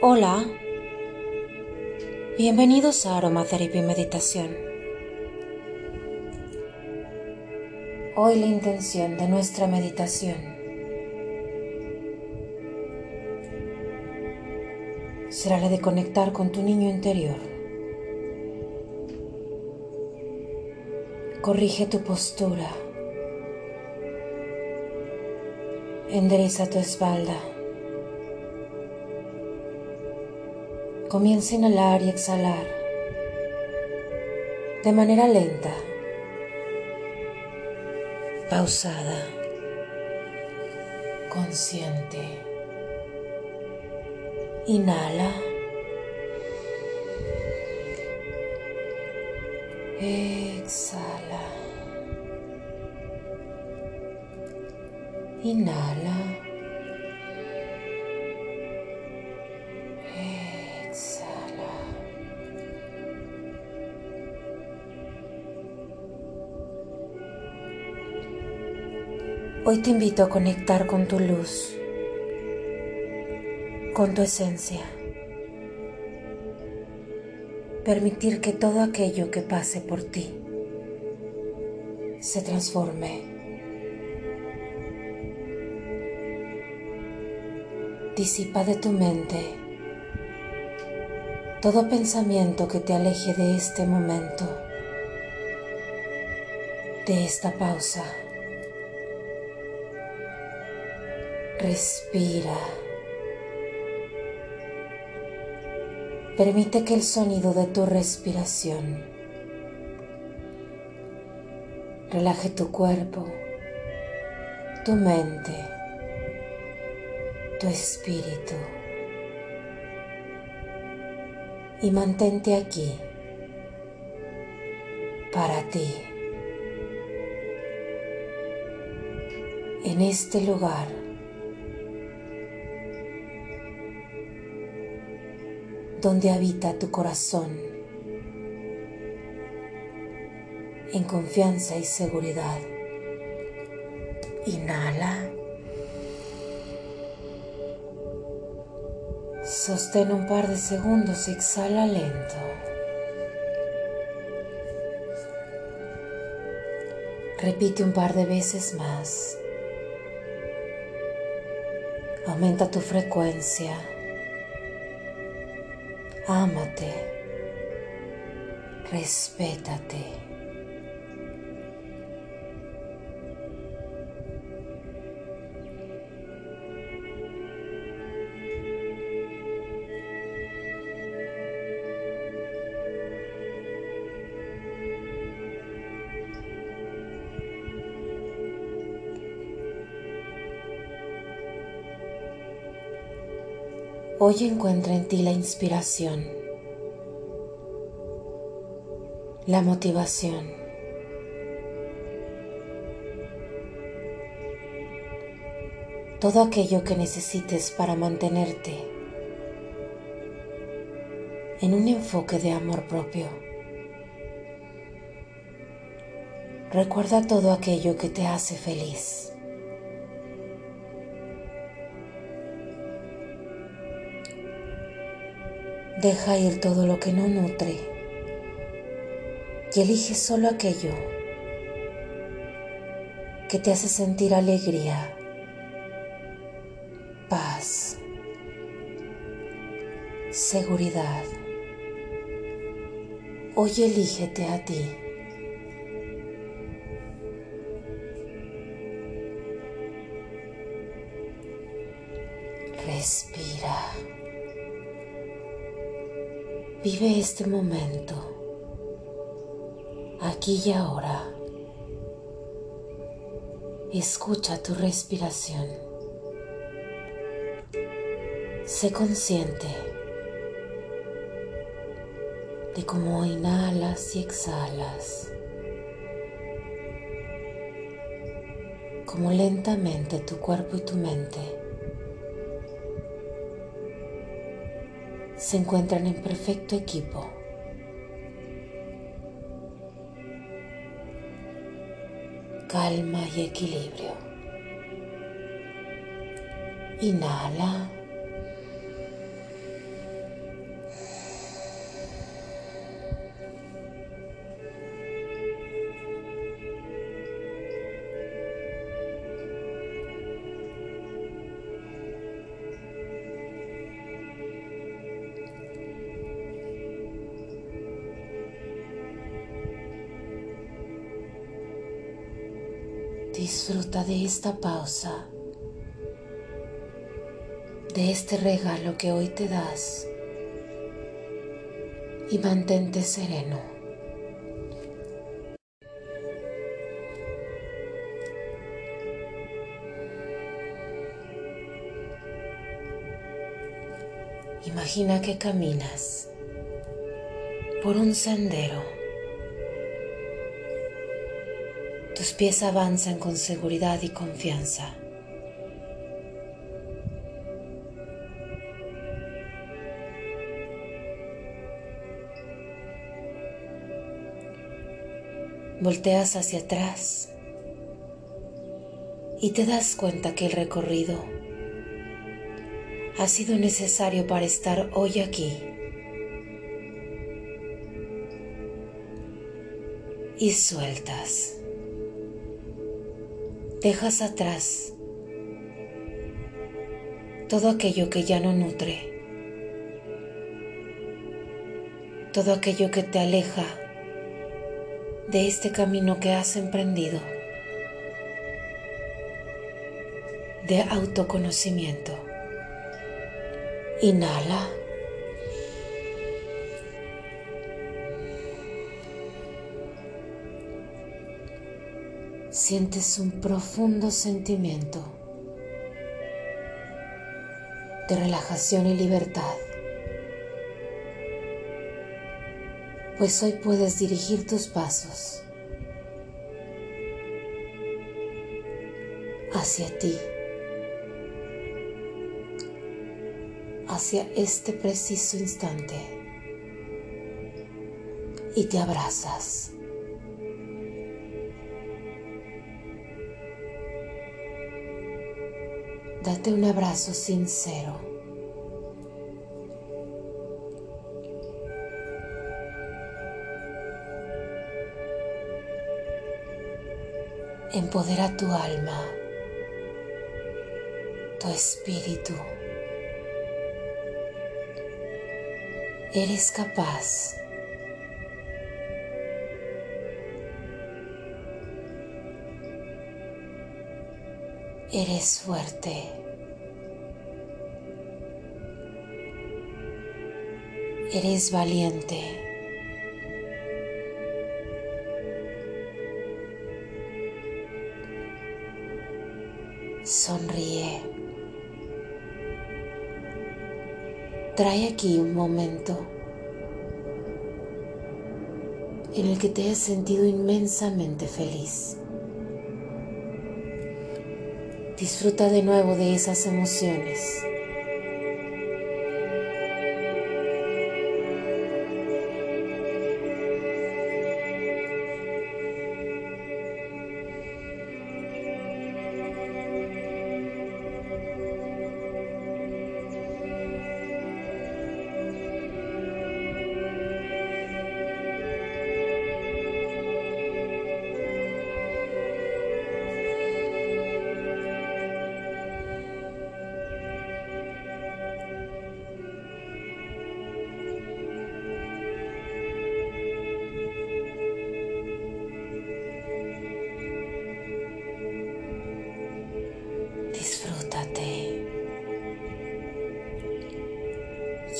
Hola, bienvenidos a Aromatherapy Meditación. Hoy la intención de nuestra meditación será la de conectar con tu niño interior. Corrige tu postura. Endereza tu espalda. Comienza a inhalar y exhalar de manera lenta, pausada, consciente. Inhala. Exhala. Inhala. Hoy te invito a conectar con tu luz, con tu esencia. Permitir que todo aquello que pase por ti se transforme. Disipa de tu mente todo pensamiento que te aleje de este momento, de esta pausa. Respira. Permite que el sonido de tu respiración relaje tu cuerpo, tu mente, tu espíritu. Y mantente aquí para ti, en este lugar donde habita tu corazón, en confianza y seguridad. Inhala. Sostén un par de segundos y exhala lento. Repite un par de veces más. Aumenta tu frecuencia. Ámate. Respétate. Hoy encuentra en ti la inspiración, la motivación, todo aquello que necesites para mantenerte en un enfoque de amor propio. Recuerda todo aquello que te hace feliz. Deja ir todo lo que no nutre y elige solo aquello que te hace sentir alegría, paz, seguridad. Hoy elígete a ti. Respira. Vive este momento, aquí y ahora. Escucha tu respiración. Sé consciente de cómo inhalas y exhalas, cómo lentamente tu cuerpo y tu mente se encuentran en perfecto equipo. Calma y equilibrio. Inhala. Disfruta de esta pausa, de este regalo que hoy te das y mantente sereno. Imagina que caminas por un sendero Tus pies avanzan con seguridad y confianza. Volteas hacia atrás y te das cuenta que el recorrido ha sido necesario para estar hoy aquí. Y sueltas. Dejas atrás todo aquello que ya no nutre, todo aquello que te aleja de este camino que has emprendido de autoconocimiento. Inhala. Sientes un profundo sentimiento de relajación y libertad. Pues hoy puedes dirigir tus pasos hacia ti, hacia este preciso instante y te abrazas. Date un abrazo sincero. Empodera tu alma, tu espíritu. Eres capaz. Eres fuerte. Eres valiente. Sonríe. Trae aquí un momento en el que te has sentido inmensamente feliz. Disfruta de nuevo de esas emociones.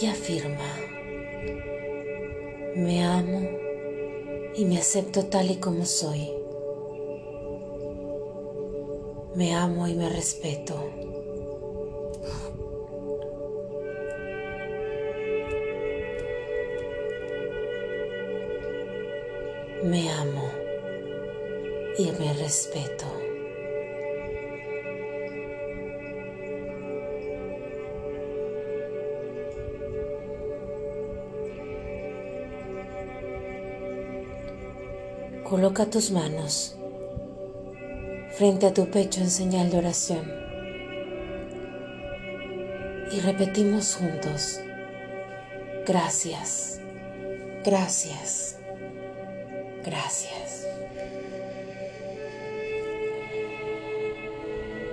Y afirma, me amo y me acepto tal y como soy. Me amo y me respeto. Me amo y me respeto. Coloca tus manos frente a tu pecho en señal de oración y repetimos juntos, gracias, gracias, gracias.